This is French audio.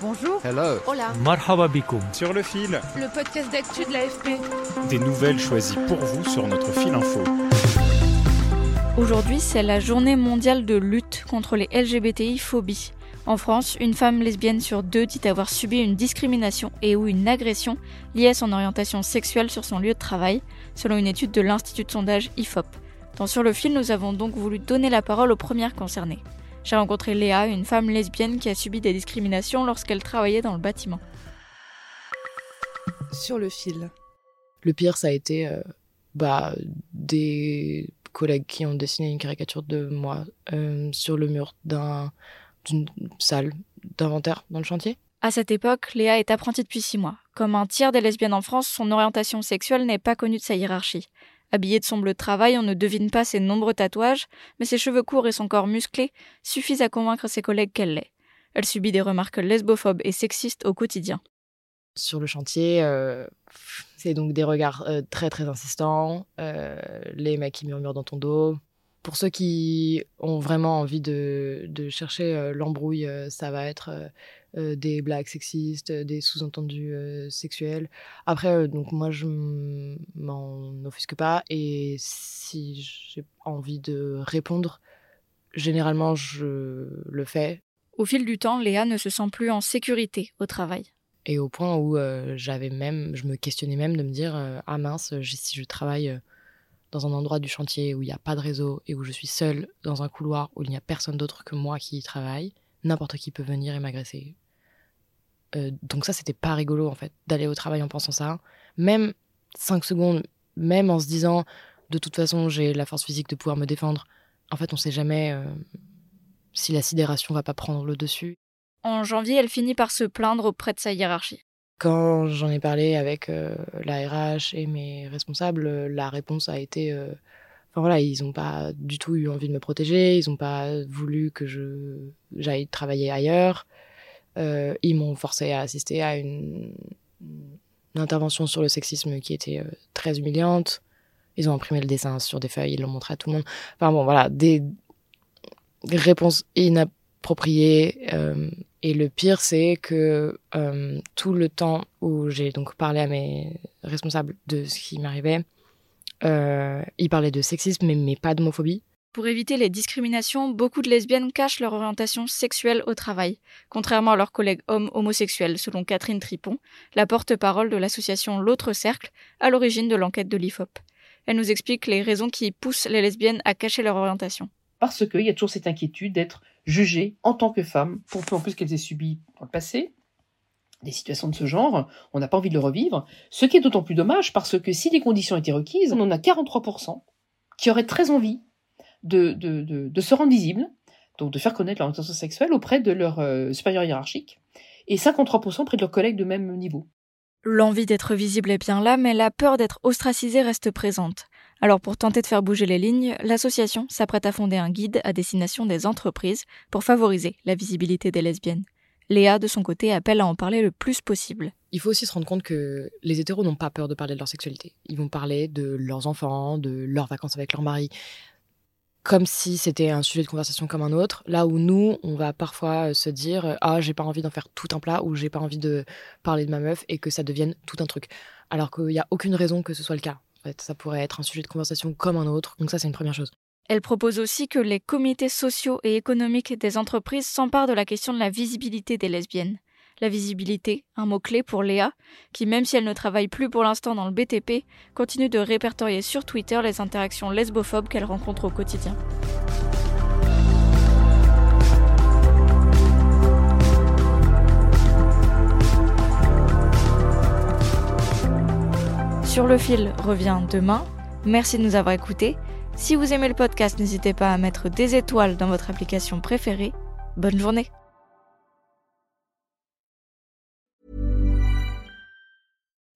Bonjour. Hello. Hola. Marhaba bikoum. sur le fil. Le podcast d'actu de l'AFP. Des nouvelles choisies pour vous sur notre fil info. Aujourd'hui, c'est la journée mondiale de lutte contre les LGBTI-phobies. En France, une femme lesbienne sur deux dit avoir subi une discrimination et ou une agression liée à son orientation sexuelle sur son lieu de travail, selon une étude de l'Institut de sondage IFOP. Dans Sur le fil, nous avons donc voulu donner la parole aux premières concernées. J'ai rencontré Léa, une femme lesbienne qui a subi des discriminations lorsqu'elle travaillait dans le bâtiment. Sur le fil. Le pire, ça a été euh, bah, des collègues qui ont dessiné une caricature de moi euh, sur le mur d'un- d'une salle d'inventaire dans le chantier. À cette époque, Léa est apprentie depuis six mois. Comme un tiers des lesbiennes en France, son orientation sexuelle n'est pas connue de sa hiérarchie. Habillée de son bleu de travail, on ne devine pas ses nombreux tatouages, mais ses cheveux courts et son corps musclé suffisent à convaincre ses collègues qu'elle l'est. Elle subit des remarques lesbophobes et sexistes au quotidien. Sur le chantier, euh, c'est donc des regards euh, très très insistants, euh, les mecs qui murmurent dans ton dos. Pour ceux qui ont vraiment envie de, de chercher euh, l'embrouille, euh, ça va être euh, des blagues sexistes, des sous-entendus sexuels. Après, donc moi, je m'en offusque pas et si j'ai envie de répondre, généralement, je le fais Au fil du temps, Léa ne se sent plus en sécurité au travail. et au point où euh, j'avais même, je me questionnais même de me dire euh, ah mince, si je travaille dans un endroit du chantier où il n'y a pas de réseau et où je suis seule dans un couloir où il n'y a personne d'autre que moi qui y travaille, n'importe qui peut venir et m'agresser. Euh, donc ça, c'était pas rigolo en fait d'aller au travail en pensant ça. Même cinq secondes, même en se disant de toute façon j'ai la force physique de pouvoir me défendre. En fait, on sait jamais euh, si la sidération va pas prendre le dessus. En janvier, elle finit par se plaindre auprès de sa hiérarchie. Quand j'en ai parlé avec euh, la RH et mes responsables, euh, la réponse a été. euh, Enfin voilà, ils n'ont pas du tout eu envie de me protéger, ils n'ont pas voulu que je j'aille travailler ailleurs. Euh, ils m'ont forcé à assister à une, intervention sur le sexisme qui était très humiliante. Ils ont imprimé le dessin sur des feuilles, ils l'ont montré à tout le monde. Enfin bon, voilà, des réponses inappropriées. Et le pire, c'est que euh, tout le temps où j'ai donc parlé à mes responsables de ce qui m'arrivait, euh, ils parlaient de sexisme, mais, mais pas d'homophobie. Pour éviter les discriminations, beaucoup de lesbiennes cachent leur orientation sexuelle au travail, contrairement à leurs collègues hommes homosexuels, selon Catherine Tripon, la porte-parole de l'association L'autre Cercle, à l'origine de l'enquête de l'IFOP. Elle nous explique les raisons qui poussent les lesbiennes à cacher leur orientation. parce qu'il y a toujours cette inquiétude d'être jugée en tant que femme, pour peu en plus qu'elles aient subi dans le passé des situations de ce genre, on n'a pas envie de le revivre, ce qui est d'autant plus dommage parce que si les conditions étaient requises, on en a 43% qui auraient très envie de, de, de, se rendre visibles, donc de faire connaître leur orientation sexuelle auprès de leur euh, supérieur hiérarchique, et 53% auprès de leurs collègues de même niveau. L'envie d'être visible est bien là, mais la peur d'être ostracisée reste présente. Alors pour tenter de faire bouger les lignes, l'association s'apprête à fonder un guide à destination des entreprises pour favoriser la visibilité des lesbiennes. Léa, de son côté, appelle à en parler le plus possible. Il faut aussi se rendre compte que les hétéros n'ont pas peur de parler de leur sexualité. Ils vont parler de leurs enfants, de leurs vacances avec leur mari, comme si c'était un sujet de conversation comme un autre. Là où nous, on va parfois se dire ah j'ai pas envie d'en faire tout un plat ou j'ai pas envie de parler de ma meuf et que ça devienne tout un truc. Alors qu'il n'y a aucune raison que ce soit le cas. Ça pourrait être un sujet de conversation comme un autre. Donc ça c'est une première chose. Elle propose aussi que les comités sociaux et économiques des entreprises s'emparent de la question de la visibilité des lesbiennes. La visibilité, un mot-clé pour Léa, qui même si elle ne travaille plus pour l'instant dans le BTP, continue de répertorier sur Twitter les interactions lesbophobes qu'elle rencontre au quotidien. Sur le fil revient demain. Merci de nous avoir écoutés. Si vous aimez le podcast, n'hésitez pas à mettre des étoiles dans votre application préférée. Bonne journée